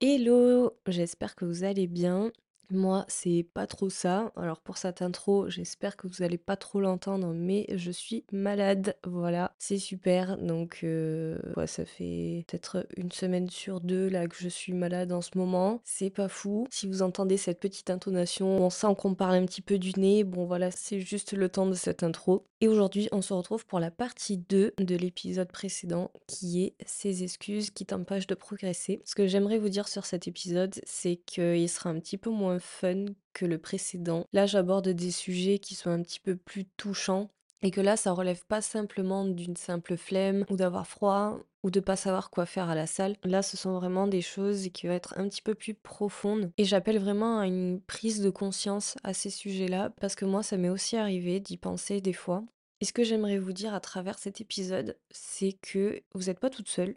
Hello, j'espère que vous allez bien. Moi, c'est pas trop ça. Alors pour cette intro, j'espère que vous allez pas trop l'entendre, mais je suis malade. Voilà, c'est super. Donc, euh, ça fait peut-être une semaine sur deux là que je suis malade en ce moment. C'est pas fou. Si vous entendez cette petite intonation, on sent qu'on parle un petit peu du nez. Bon, voilà, c'est juste le temps de cette intro. Et aujourd'hui, on se retrouve pour la partie 2 de l'épisode précédent qui est ces excuses qui t'empêchent de progresser. Ce que j'aimerais vous dire sur cet épisode, c'est qu'il sera un petit peu moins fun que le précédent. Là, j'aborde des sujets qui sont un petit peu plus touchants et que là, ça relève pas simplement d'une simple flemme ou d'avoir froid ou de pas savoir quoi faire à la salle. Là, ce sont vraiment des choses qui vont être un petit peu plus profondes et j'appelle vraiment à une prise de conscience à ces sujets-là parce que moi, ça m'est aussi arrivé d'y penser des fois. Et ce que j'aimerais vous dire à travers cet épisode, c'est que vous n'êtes pas toute seule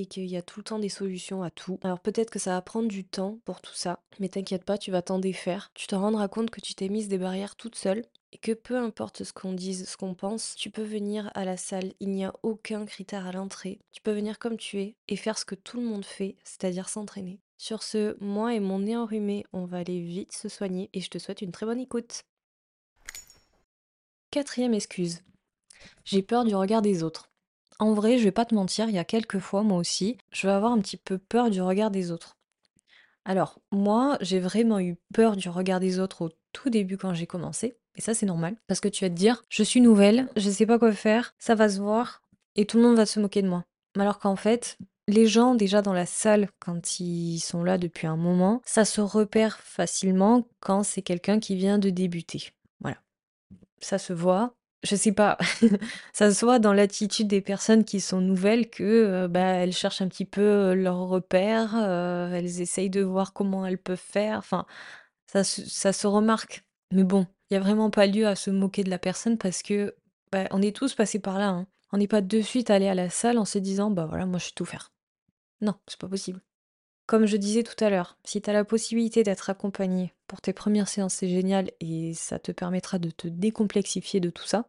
et qu'il y a tout le temps des solutions à tout. Alors peut-être que ça va prendre du temps pour tout ça, mais t'inquiète pas, tu vas t'en défaire. Tu te rendras compte que tu t'es mise des barrières toute seule et que peu importe ce qu'on dise, ce qu'on pense, tu peux venir à la salle, il n'y a aucun critère à l'entrée. Tu peux venir comme tu es et faire ce que tout le monde fait, c'est-à-dire s'entraîner. Sur ce, moi et mon nez enrhumé, on va aller vite se soigner et je te souhaite une très bonne écoute. Quatrième excuse. J'ai peur du regard des autres. En vrai, je vais pas te mentir, il y a quelques fois, moi aussi, je vais avoir un petit peu peur du regard des autres. Alors, moi, j'ai vraiment eu peur du regard des autres au tout début quand j'ai commencé. Et ça, c'est normal. Parce que tu vas te dire, je suis nouvelle, je sais pas quoi faire, ça va se voir, et tout le monde va se moquer de moi. Alors qu'en fait, les gens déjà dans la salle, quand ils sont là depuis un moment, ça se repère facilement quand c'est quelqu'un qui vient de débuter. Voilà. Ça se voit, je sais pas, ça se voit dans l'attitude des personnes qui sont nouvelles que, euh, bah, elles cherchent un petit peu, euh, leurs repères, euh, elles essayent de voir comment elles peuvent faire, enfin, ça se ça se remarque. Mais bon, il y a vraiment pas lieu à se moquer de la personne parce que, bah, on est tous passés par là, hein. On n'est pas de suite allés à la salle en se disant: «Bah, voilà, moi je sais tout faire». Non, c'est pas possible. Comme je disais tout à l'heure, si tu as la possibilité d'être accompagné pour tes premières séances, c'est génial et ça te permettra de te décomplexifier de tout ça.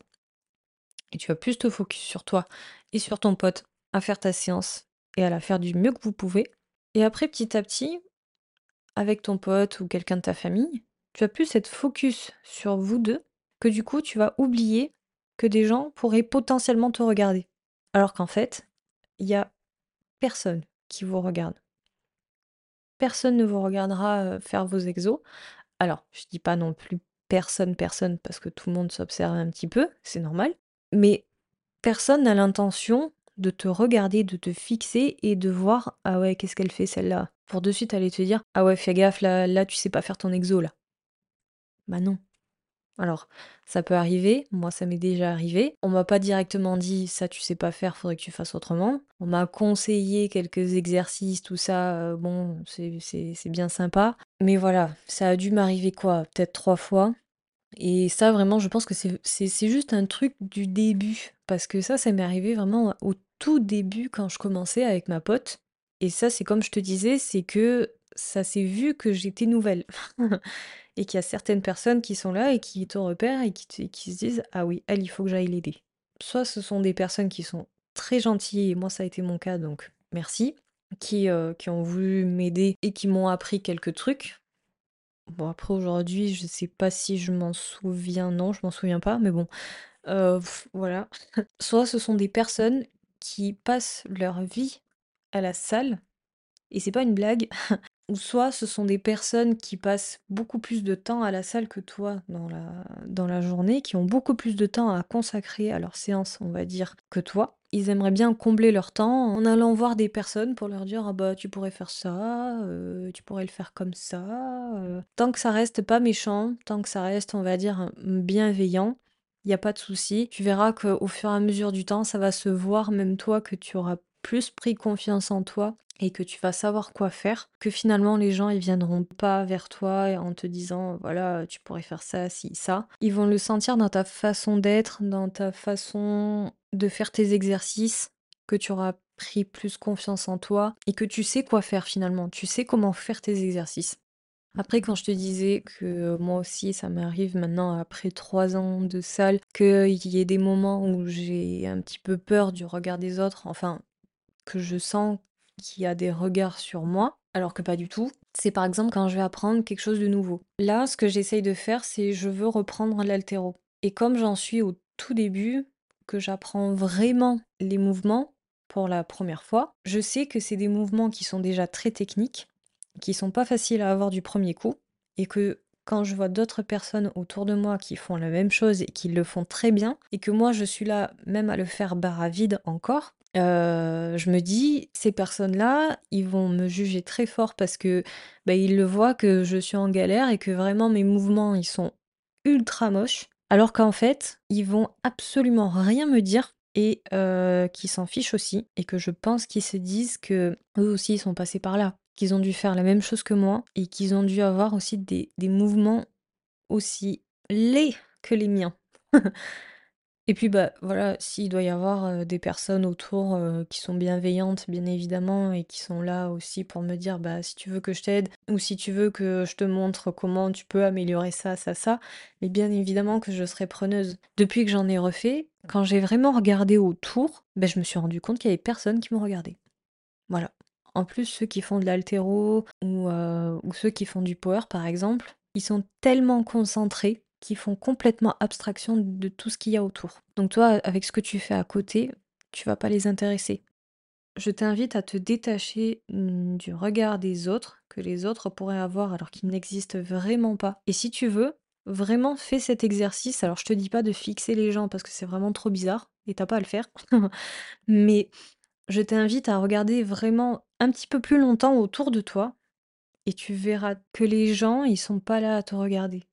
Et tu vas plus te focus sur toi et sur ton pote à faire ta séance et à la faire du mieux que vous pouvez. Et après, petit à petit, avec ton pote ou quelqu'un de ta famille, tu vas plus être focus sur vous deux que du coup, tu vas oublier que des gens pourraient potentiellement te regarder. Alors qu'en fait, il y a personne qui vous regarde. Personne ne vous regardera faire vos exos. Alors, je dis pas non plus personne, personne, parce que tout le monde s'observe un petit peu, c'est normal. Mais personne n'a l'intention de te regarder, de te fixer et de voir ah ouais, qu'est-ce qu'elle fait celle-là Pour de suite aller te dire ah ouais, fais gaffe, là, là tu sais pas faire ton exo là. Bah non. Alors, ça peut arriver, moi ça m'est déjà arrivé. On m'a pas directement dit ça tu sais pas faire, faudrait que tu fasses autrement. On m'a conseillé quelques exercices, tout ça, euh, bon, c'est bien sympa. Mais voilà, ça a dû m'arriver quoi Peut-être trois fois. Et ça vraiment, je pense que c'est juste un truc du début. Parce que ça, ça m'est arrivé vraiment au tout début quand je commençais avec ma pote. Et ça, c'est comme je te disais, c'est que ça s'est vu que j'étais nouvelle. et qu'il y a certaines personnes qui sont là et qui te repèrent et qui, qui se disent Ah oui, elle, il faut que j'aille l'aider. Soit ce sont des personnes qui sont très gentilles, et moi ça a été mon cas, donc merci, qui, euh, qui ont voulu m'aider et qui m'ont appris quelques trucs. Bon, après aujourd'hui, je sais pas si je m'en souviens, non, je m'en souviens pas, mais bon, euh, voilà. Soit ce sont des personnes qui passent leur vie à la salle, et c'est pas une blague, ou soit ce sont des personnes qui passent beaucoup plus de temps à la salle que toi dans dans la journée, qui ont beaucoup plus de temps à consacrer à leur séance, on va dire, que toi. Ils aimeraient bien combler leur temps en allant voir des personnes pour leur dire ah bah tu pourrais faire ça, euh, tu pourrais le faire comme ça. euh. Tant que ça reste pas méchant, tant que ça reste on va dire bienveillant, il n'y a pas de souci. Tu verras qu'au fur et à mesure du temps, ça va se voir même toi que tu auras plus pris confiance en toi et que tu vas savoir quoi faire, que finalement les gens ils viendront pas vers toi en te disant voilà tu pourrais faire ça, si, ça. Ils vont le sentir dans ta façon d'être, dans ta façon de faire tes exercices, que tu auras pris plus confiance en toi et que tu sais quoi faire finalement, tu sais comment faire tes exercices. Après, quand je te disais que moi aussi, ça m'arrive maintenant, après trois ans de salle, qu'il y ait des moments où j'ai un petit peu peur du regard des autres, enfin, que je sens qu'il y a des regards sur moi, alors que pas du tout. C'est par exemple quand je vais apprendre quelque chose de nouveau. Là, ce que j'essaye de faire, c'est je veux reprendre l'altéro. Et comme j'en suis au tout début, que j'apprends vraiment les mouvements pour la première fois, je sais que c'est des mouvements qui sont déjà très techniques, qui sont pas faciles à avoir du premier coup, et que quand je vois d'autres personnes autour de moi qui font la même chose et qui le font très bien, et que moi je suis là même à le faire barre à vide encore, je me dis, ces personnes-là, ils vont me juger très fort parce que bah, ils le voient que je suis en galère et que vraiment mes mouvements, ils sont ultra moches. Alors qu'en fait, ils vont absolument rien me dire et euh, qui s'en fichent aussi et que je pense qu'ils se disent que eux aussi ils sont passés par là, qu'ils ont dû faire la même chose que moi et qu'ils ont dû avoir aussi des, des mouvements aussi laids que les miens. Et puis, bah, voilà, s'il doit y avoir, des personnes autour, qui sont bienveillantes, bien évidemment, et qui sont là aussi pour me dire: «Bah, si tu veux que je t'aide ou si tu veux que je te montre comment tu peux améliorer ça, ça, ça», mais bien évidemment que je serai preneuse. Depuis que j'en ai refait, quand j'ai vraiment regardé autour, bah, je me suis rendu compte qu'il y avait personne qui me regardait. Voilà. En plus, ceux qui font de l'haltéro ou, ou ceux qui font du power, par exemple, ils sont tellement concentrés qui font complètement abstraction de tout ce qu'il y a autour. Donc toi, avec ce que tu fais à côté, tu vas pas les intéresser. Je t'invite à te détacher mmh, du regard des autres que les autres pourraient avoir alors qu'ils n'existent vraiment pas. Et si tu veux, vraiment fais cet exercice. Alors je te dis pas de fixer les gens parce que c'est vraiment trop bizarre et t'as pas à le faire. Mais je t'invite à regarder vraiment un petit peu plus longtemps autour de toi et tu verras que les gens, ils sont pas là à te regarder.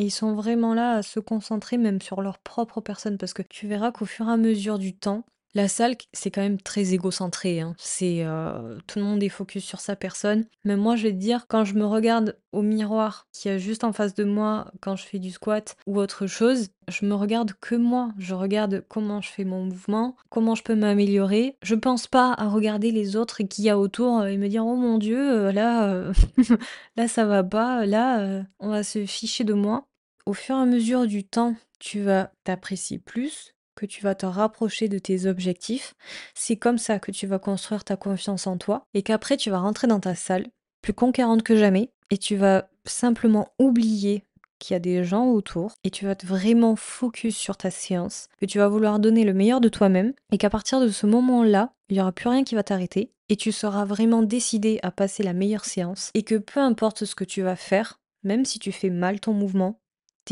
Ils sont vraiment là à se concentrer même sur leur propre personne parce que tu verras qu'au fur et à mesure du temps, la salle, c'est quand même très égocentré. Hein. C'est euh, tout le monde est focus sur sa personne. Mais moi, je vais te dire, quand je me regarde au miroir qui est juste en face de moi, quand je fais du squat ou autre chose, je me regarde que moi. Je regarde comment je fais mon mouvement, comment je peux m'améliorer. Je pense pas à regarder les autres qui y a autour et me dire oh mon dieu, euh, là, euh, là ça va pas, là on va se ficher de moi au fur et à mesure du temps, tu vas t'apprécier plus, que tu vas te rapprocher de tes objectifs. C'est comme ça que tu vas construire ta confiance en toi et qu'après tu vas rentrer dans ta salle, plus conquérante que jamais, et tu vas simplement oublier qu'il y a des gens autour et tu vas vraiment focus sur ta séance, que tu vas vouloir donner le meilleur de toi-même et qu'à partir de ce moment-là, il n'y aura plus rien qui va t'arrêter et tu seras vraiment décidé à passer la meilleure séance et que peu importe ce que tu vas faire, même si tu fais mal ton mouvement,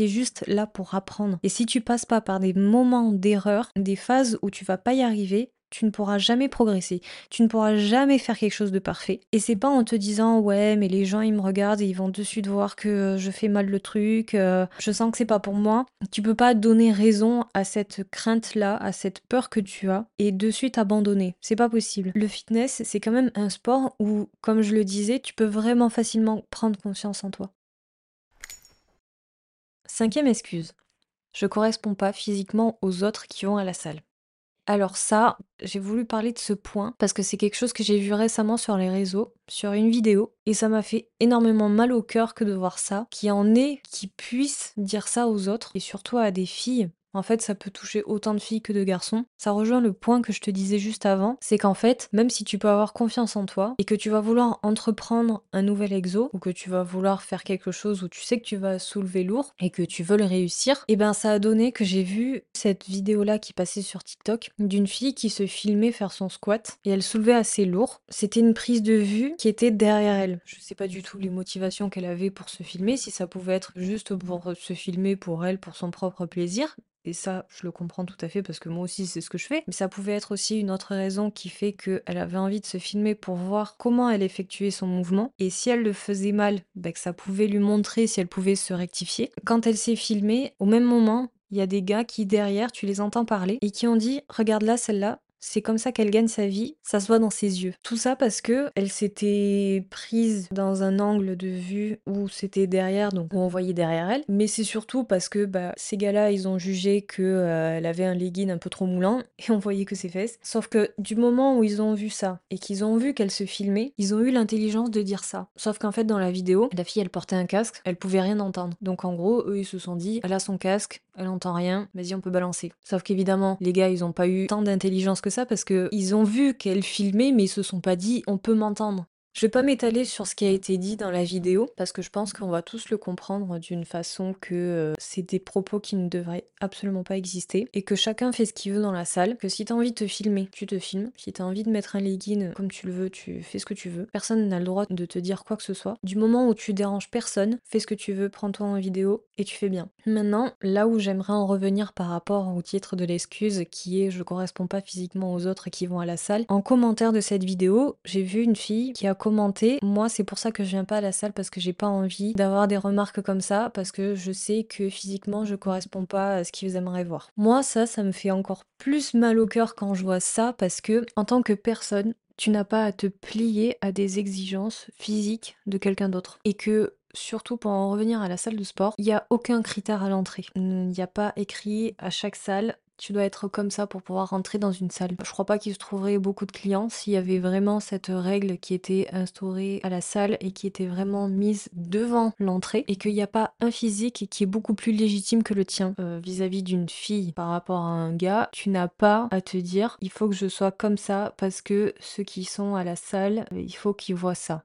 Juste là pour apprendre. Et si tu passes pas par des moments d'erreur, des phases où tu vas pas y arriver, tu ne pourras jamais progresser, tu ne pourras jamais faire quelque chose de parfait. Et c'est pas en te disant ouais mais les gens ils me regardent et ils vont de suite voir que je fais mal le truc, euh, je sens que c'est pas pour moi. Tu peux pas donner raison à cette crainte là, à cette peur que tu as et de suite abandonner. C'est pas possible. Le fitness c'est quand même un sport où comme je le disais tu peux vraiment facilement prendre confiance en toi. Cinquième excuse. Je corresponds pas physiquement aux autres qui vont à la salle. Alors ça, j'ai voulu parler de ce point parce que c'est quelque chose que j'ai vu récemment sur les réseaux, sur une vidéo, et ça m'a fait énormément mal au cœur que de voir ça, qui en est qui puissent dire ça aux autres, et surtout à des filles en fait, ça peut toucher autant de filles que de garçons. Ça rejoint le point que je te disais juste avant, c'est qu'en fait, même si tu peux avoir confiance en toi et que tu vas vouloir entreprendre un nouvel exo ou que tu vas vouloir faire quelque chose où tu sais que tu vas soulever lourd et que tu veux le réussir, et eh ben ça a donné que j'ai vu cette vidéo là qui passait sur TikTok d'une fille qui se filmait faire son squat et elle soulevait assez lourd. C'était une prise de vue qui était derrière elle. Je sais pas du tout les motivations qu'elle avait pour se filmer, si ça pouvait être juste pour se filmer pour elle, pour son propre plaisir, et ça, je le comprends tout à fait parce que moi aussi, c'est ce que je fais. Mais ça pouvait être aussi une autre raison qui fait qu'elle avait envie de se filmer pour voir comment elle effectuait son mouvement. Et si elle le faisait mal, bah, que ça pouvait lui montrer si elle pouvait se rectifier. Quand elle s'est filmée, au même moment, il y a des gars qui derrière, tu les entends parler et qui ont dit regarde là celle-là, c'est comme ça qu'elle gagne sa vie, ça se voit dans ses yeux. Tout ça parce que elle s'était prise dans un angle de vue où c'était derrière, donc on voyait derrière elle. Mais c'est surtout parce que bah, ces gars-là, ils ont jugé qu'elle euh, avait un legging un peu trop moulant et on voyait que ses fesses. Sauf que du moment où ils ont vu ça et qu'ils ont vu qu'elle se filmait, ils ont eu l'intelligence de dire ça. Sauf qu'en fait, dans la vidéo, la fille, elle portait un casque, elle pouvait rien entendre. Donc en gros, eux, ils se sont dit, elle a son casque, elle entend rien, vas-y, on peut balancer. Sauf qu'évidemment, les gars, ils ont pas eu tant d'intelligence que ça parce que ils ont vu qu'elle filmait, mais ils se sont pas dit on peut m'entendre. Je vais pas m'étaler sur ce qui a été dit dans la vidéo parce que je pense qu'on va tous le comprendre d'une façon que euh, c'est des propos qui ne devraient absolument pas exister et que chacun fait ce qu'il veut dans la salle. Que si t'as envie de te filmer, tu te filmes. Si t'as envie de mettre un legging comme tu le veux, tu fais ce que tu veux. Personne n'a le droit de te dire quoi que ce soit. Du moment où tu déranges personne, fais ce que tu veux, prends-toi en vidéo et tu fais bien. Maintenant, là où j'aimerais en revenir par rapport au titre de l'excuse qui est je correspond pas physiquement aux autres qui vont à la salle. En commentaire de cette vidéo, j'ai vu une fille qui a commenté Moi, c'est pour ça que je viens pas à la salle parce que j'ai pas envie d'avoir des remarques comme ça parce que je sais que physiquement je correspond pas à ce qu'ils aimeraient voir. Moi, ça, ça me fait encore plus mal au cœur quand je vois ça parce que en tant que personne, tu n'as pas à te plier à des exigences physiques de quelqu'un d'autre. Et que surtout pour en revenir à la salle de sport, il n'y a aucun critère à l'entrée. Il n'y a pas écrit à chaque salle tu dois être comme ça pour pouvoir rentrer dans une salle. Je crois pas qu'il se trouverait beaucoup de clients s'il y avait vraiment cette règle qui était instaurée à la salle et qui était vraiment mise devant l'entrée et qu'il n'y a pas un physique qui est beaucoup plus légitime que le tien euh, vis-à-vis d'une fille par rapport à un gars. Tu n'as pas à te dire il faut que je sois comme ça parce que ceux qui sont à la salle, il faut qu'ils voient ça.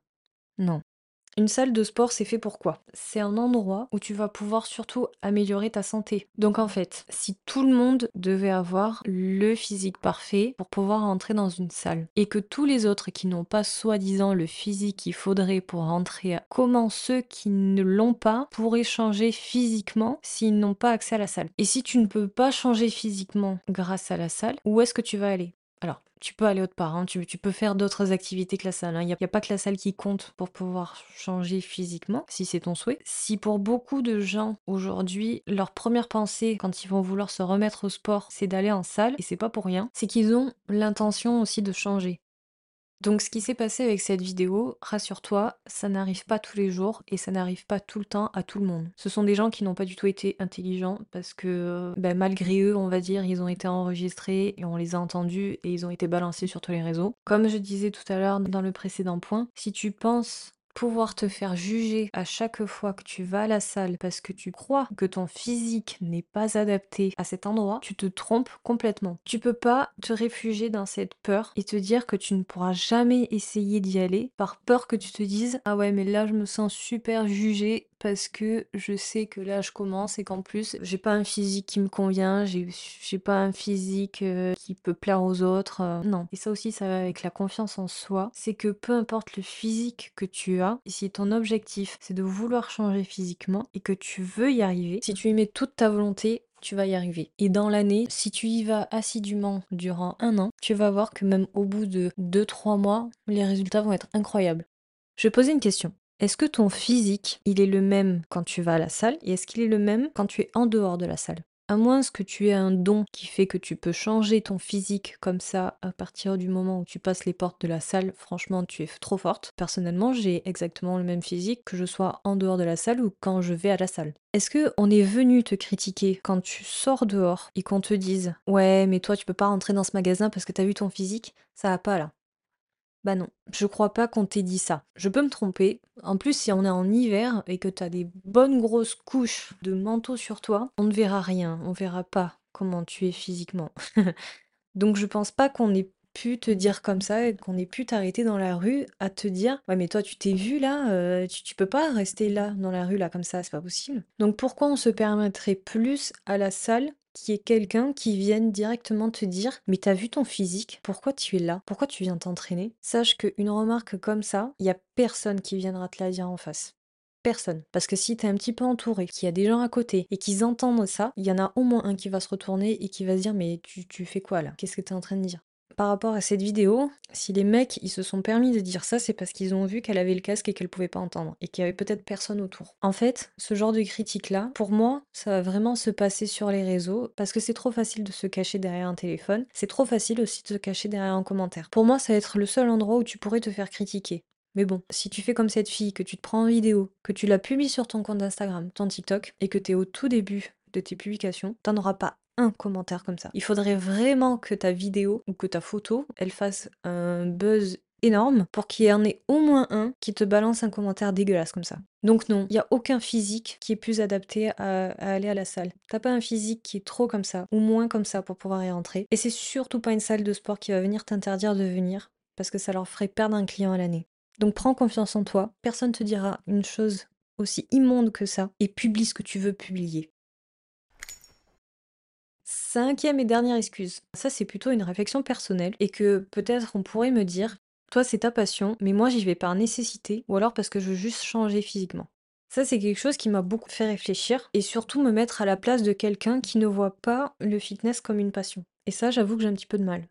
Non. Une salle de sport, c'est fait pour quoi? C'est un endroit où tu vas pouvoir surtout améliorer ta santé. Donc en fait, si tout le monde devait avoir le physique parfait pour pouvoir entrer dans une salle, et que tous les autres qui n'ont pas soi-disant le physique qu'il faudrait pour rentrer, comment ceux qui ne l'ont pas pourraient changer physiquement s'ils n'ont pas accès à la salle? Et si tu ne peux pas changer physiquement grâce à la salle, où est-ce que tu vas aller? Tu peux aller autre part, hein, tu, peux faire d'autres activités que la salle. Hein. Il n'y a, pas que la salle qui compte pour pouvoir changer physiquement, si c'est ton souhait. Si pour beaucoup de gens aujourd'hui, leur première pensée quand ils vont vouloir se remettre au sport, c'est d'aller en salle, et c'est pas pour rien, c'est qu'ils ont l'intention aussi de changer. Donc ce qui s'est passé avec cette vidéo, rassure-toi, ça n'arrive pas tous les jours et ça n'arrive pas tout le temps à tout le monde. Ce sont des gens qui n'ont pas du tout été intelligents parce que ben, malgré eux, on va dire, ils ont été enregistrés et on les a entendus et ils ont été balancés sur tous les réseaux. Comme je disais tout à l'heure dans le précédent point, si tu penses pouvoir te faire juger à chaque fois que tu vas à la salle parce que tu crois que ton physique n'est pas adapté à cet endroit, tu te trompes complètement. Tu peux pas te réfugier dans cette peur et te dire que tu ne pourras jamais essayer d'y aller par peur que tu te dises ah ouais mais là je me sens super jugé parce que je sais que là je commence et qu'en plus j'ai pas un physique qui me convient, j'ai pas un physique euh, qui peut plaire aux autres. Euh, non. Et ça aussi ça va avec la confiance en soi. C'est que peu importe le physique que tu as, si ton objectif c'est de vouloir changer physiquement et que tu veux y arriver, si tu y mets toute ta volonté, tu vas y arriver. Et dans l'année, si tu y vas assidûment durant un an, tu vas voir que même au bout de 2-3 mois, les résultats vont être incroyables. Je vais poser une question. Est-ce que ton physique, il est le même quand tu vas à la salle et est-ce qu'il est le même quand tu es en dehors de la salle? À moins que tu aies un don qui fait que tu peux changer ton physique comme ça à partir du moment où tu passes les portes de la salle, franchement, tu es trop forte. Personnellement, j'ai exactement le même physique que je sois en dehors de la salle ou quand je vais à la salle. Est-ce que on est venu te critiquer quand tu sors dehors et qu'on te dise "Ouais, mais toi tu peux pas rentrer dans ce magasin parce que t'as vu ton physique? Ça va pas là." Bah non, je crois pas qu'on t'ait dit ça. Je peux me tromper. En plus, si on est en hiver et que t'as des bonnes grosses couches de manteau sur toi, on ne verra rien, on verra pas comment tu es physiquement. Donc je pense pas qu'on ait pu te dire comme ça et qu'on ait pu t'arrêter dans la rue à te dire ouais mais toi tu t'es vu là euh, tu, peux pas rester là dans la rue là comme ça c'est pas possible donc pourquoi on se permettrait plus à la salle qui est quelqu'un qui vienne directement te dire Mais t'as vu ton physique Pourquoi tu es là Pourquoi tu viens t'entraîner? Sache qu'une remarque comme ça, il y a personne qui viendra te la dire en face. Personne. Parce que si t'es un petit peu entouré, qu'il y a des gens à côté et qu'ils entendent ça, il y en a au moins un qui va se retourner et qui va se dire Mais tu, tu fais quoi là? Qu'est-ce que t'es en train de dire? Par rapport à cette vidéo, si les mecs ils se sont permis de dire ça, c'est parce qu'ils ont vu qu'elle avait le casque et qu'elle pouvait pas entendre, et qu'il y avait peut-être personne autour. En fait, ce genre de critique-là, pour moi, ça va vraiment se passer sur les réseaux, parce que c'est trop facile de se cacher derrière un téléphone, c'est trop facile aussi de se cacher derrière un commentaire. Pour moi, ça va être le seul endroit où tu pourrais te faire critiquer. Mais bon, si tu fais comme cette fille, que tu te prends en vidéo, que tu la publies sur ton compte Instagram, ton TikTok, et que tu es au tout début de tes publications, t'en auras pas commentaire comme ça. Il faudrait vraiment que ta vidéo ou que ta photo, elle fasse un buzz énorme pour qu'il y en ait au moins un qui te balance un commentaire dégueulasse comme ça. Donc non, il n'y a aucun physique qui est plus adapté à, aller à la salle. T'as pas un physique qui est trop comme ça ou moins comme ça pour pouvoir y rentrer. Et c'est surtout pas une salle de sport qui va venir t'interdire de venir parce que ça leur ferait perdre un client à l'année. Donc prends confiance en toi, personne te dira une chose aussi immonde que ça et publie ce que tu veux publier. Cinquième et dernière excuse. Ça, c'est plutôt une réflexion personnelle et que peut-être on pourrait me dire, toi, c'est ta passion, mais moi, j'y vais par nécessité ou alors parce que je veux juste changer physiquement. Ça, c'est quelque chose qui m'a beaucoup fait réfléchir et surtout me mettre à la place de quelqu'un qui ne voit pas le fitness comme une passion. Et ça, j'avoue que j'ai un petit peu de mal.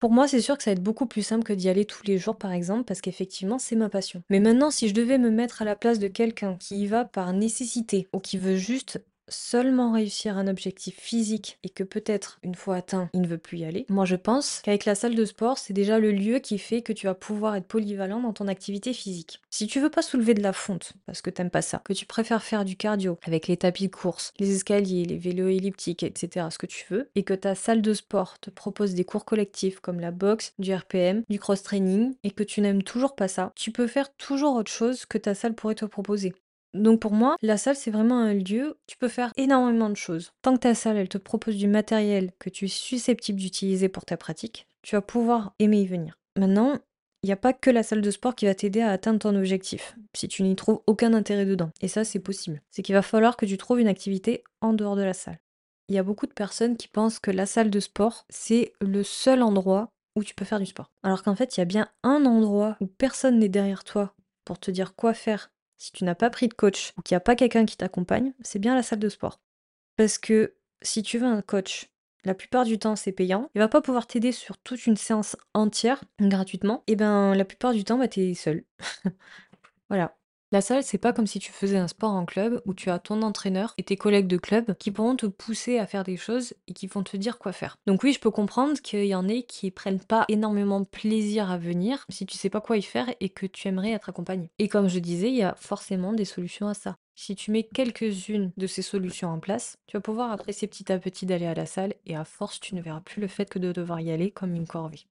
Pour moi, c'est sûr que ça va être beaucoup plus simple que d'y aller tous les jours, par exemple, parce qu'effectivement, c'est ma passion. Mais maintenant, si je devais me mettre à la place de quelqu'un qui y va par nécessité ou qui veut juste seulement réussir un objectif physique et que peut-être une fois atteint, il ne veut plus y aller, moi je pense qu'avec la salle de sport, c'est déjà le lieu qui fait que tu vas pouvoir être polyvalent dans ton activité physique. Si tu veux pas soulever de la fonte parce que t'aimes pas ça, que tu préfères faire du cardio avec les tapis de course, les escaliers, les vélos elliptiques, etc., ce que tu veux, et que ta salle de sport te propose des cours collectifs comme la boxe, du RPM, du cross-training, et que tu n'aimes toujours pas ça, tu peux faire toujours autre chose que ta salle pourrait te proposer. Donc pour moi, la salle, c'est vraiment un lieu où tu peux faire énormément de choses. Tant que ta salle, elle te propose du matériel que tu es susceptible d'utiliser pour ta pratique, tu vas pouvoir aimer y venir. Maintenant, il n'y a pas que la salle de sport qui va t'aider à atteindre ton objectif, si tu n'y trouves aucun intérêt dedans. Et ça, c'est possible. C'est qu'il va falloir que tu trouves une activité en dehors de la salle. Il y a beaucoup de personnes qui pensent que la salle de sport, c'est le seul endroit où tu peux faire du sport. Alors qu'en fait, il y a bien un endroit où personne n'est derrière toi pour te dire quoi faire si tu n'as pas pris de coach ou qu'il n'y a pas quelqu'un qui t'accompagne, c'est bien la salle de sport. Parce que si tu veux un coach, la plupart du temps c'est payant, il va pas pouvoir t'aider sur toute une séance entière gratuitement, et ben la plupart du temps bah, tu es seul. voilà. La salle, c'est pas comme si tu faisais un sport en club où tu as ton entraîneur et tes collègues de club qui pourront te pousser à faire des choses et qui vont te dire quoi faire. Donc oui, je peux comprendre qu'il y en ait qui prennent pas énormément plaisir à venir si tu sais pas quoi y faire et que tu aimerais être accompagné. Et comme je disais, il y a forcément des solutions à ça. Si tu mets quelques-unes de ces solutions en place, tu vas pouvoir apprécier petit à petit d'aller à la salle et à force, tu ne verras plus le fait que de devoir y aller comme une corvée.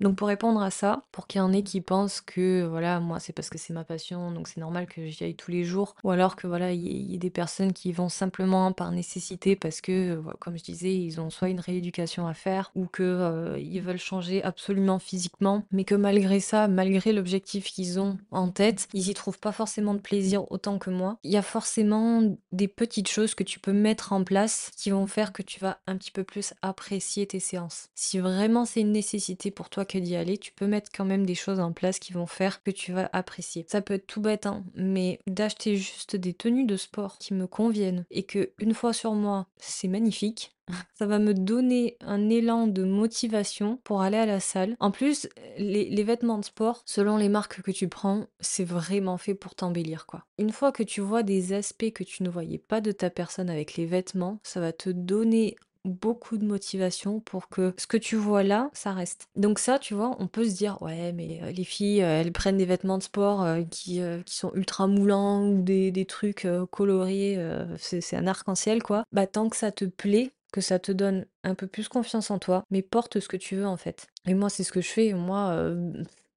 Donc pour répondre à ça, pour qu'il y en ait qui pensent que voilà, moi c'est parce que c'est ma passion, donc c'est normal que j'y aille tous les jours, ou alors que voilà, il y, ait des personnes qui vont simplement par nécessité parce que, comme je disais, ils ont soit une rééducation à faire, ou que euh, ils veulent changer absolument physiquement, mais que malgré ça, malgré l'objectif qu'ils ont en tête, ils y trouvent pas forcément de plaisir autant que moi. Il y a forcément des petites choses que tu peux mettre en place qui vont faire que tu vas un petit peu plus apprécier tes séances. Si vraiment c'est une nécessité pour toi que d'y aller, tu peux mettre quand même des choses en place qui vont faire que tu vas apprécier. Ça peut être tout bête, hein, mais d'acheter juste des tenues de sport qui me conviennent et que une fois sur moi, c'est magnifique. Ça va me donner un élan de motivation pour aller à la salle. En plus, les, les vêtements de sport, selon les marques que tu prends, c'est vraiment fait pour t'embellir, quoi. Une fois que tu vois des aspects que tu ne voyais pas de ta personne avec les vêtements, ça va te donner beaucoup de motivation pour que ce que tu vois là, ça reste. Donc ça, tu vois, on peut se dire, ouais, mais euh, les filles, euh, elles prennent des vêtements de sport euh, qui, qui sont ultra moulants ou des, des trucs colorés, c'est un arc-en-ciel, quoi. Bah tant que ça te plaît, que ça te donne un peu plus confiance en toi, mais porte ce que tu veux en fait. Et moi, c'est ce que je fais. Moi,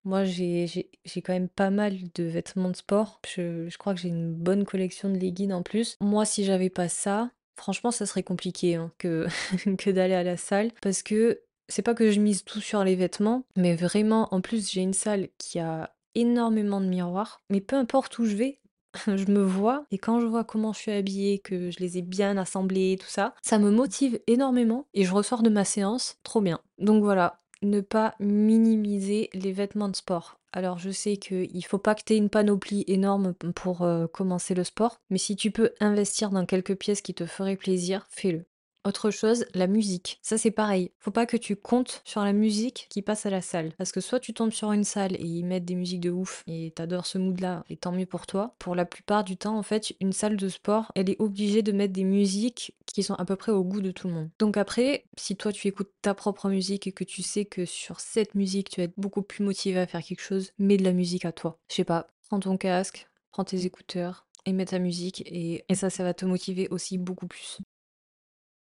moi j'ai quand même pas mal de vêtements de sport. Je, je crois que j'ai une bonne collection de leggings en plus. Moi, si j'avais pas ça, Franchement, ça serait compliqué hein, que, que d'aller à la salle parce que c'est pas que je mise tout sur les vêtements, mais vraiment, en plus, j'ai une salle qui a énormément de miroirs. Mais peu importe où je vais, je me vois et quand je vois comment je suis habillée, que je les ai bien assemblés, tout ça, ça me motive énormément et je ressors de ma séance trop bien. Donc voilà, ne pas minimiser les vêtements de sport. Alors je sais qu'il faut pas que tu aies une panoplie énorme pour euh, commencer le sport, mais si tu peux investir dans quelques pièces qui te feraient plaisir, fais-le. Autre chose, la musique. Ça c'est pareil. Faut pas que tu comptes sur la musique qui passe à la salle. Parce que soit tu tombes sur une salle et ils mettent des musiques de ouf et t'adores ce mood là et tant mieux pour toi. Pour la plupart du temps en fait, une salle de sport, elle est obligée de mettre des musiques qui sont à peu près au goût de tout le monde. Donc après, si toi tu écoutes ta propre musique et que tu sais que sur cette musique tu vas être beaucoup plus motivé à faire quelque chose, mets de la musique à toi. Je sais pas, prends ton casque, prends tes écouteurs et mets ta musique et, et ça, ça va te motiver aussi beaucoup plus.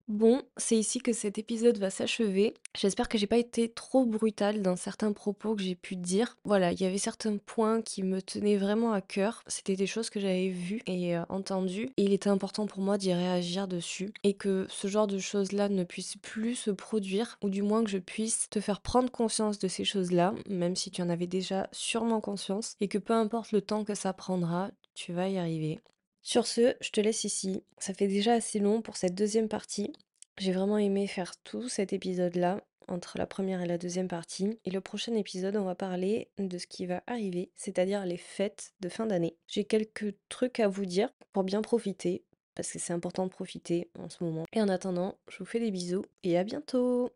Bon, c'est ici que cet épisode va s'achever. J'espère que j'ai pas été trop brutale dans certains propos que j'ai pu dire. Voilà, il y avait certains points qui me tenaient vraiment à cœur. C'était des choses que j'avais vues et euh, entendues. Et il était important pour moi d'y réagir dessus. Et que ce genre de choses-là ne puisse plus se produire. Ou du moins que je puisse te faire prendre conscience de ces choses-là. Même si tu en avais déjà sûrement conscience. Et que peu importe le temps que ça prendra, tu vas y arriver. Sur ce, je te laisse ici. Ça fait déjà assez long pour cette deuxième partie. J'ai vraiment aimé faire tout cet épisode-là, entre la première et la deuxième partie. Et le prochain épisode, on va parler de ce qui va arriver, c'est-à-dire les fêtes de fin d'année. J'ai quelques trucs à vous dire pour bien profiter, parce que c'est important de profiter en ce moment. Et en attendant, je vous fais des bisous et à bientôt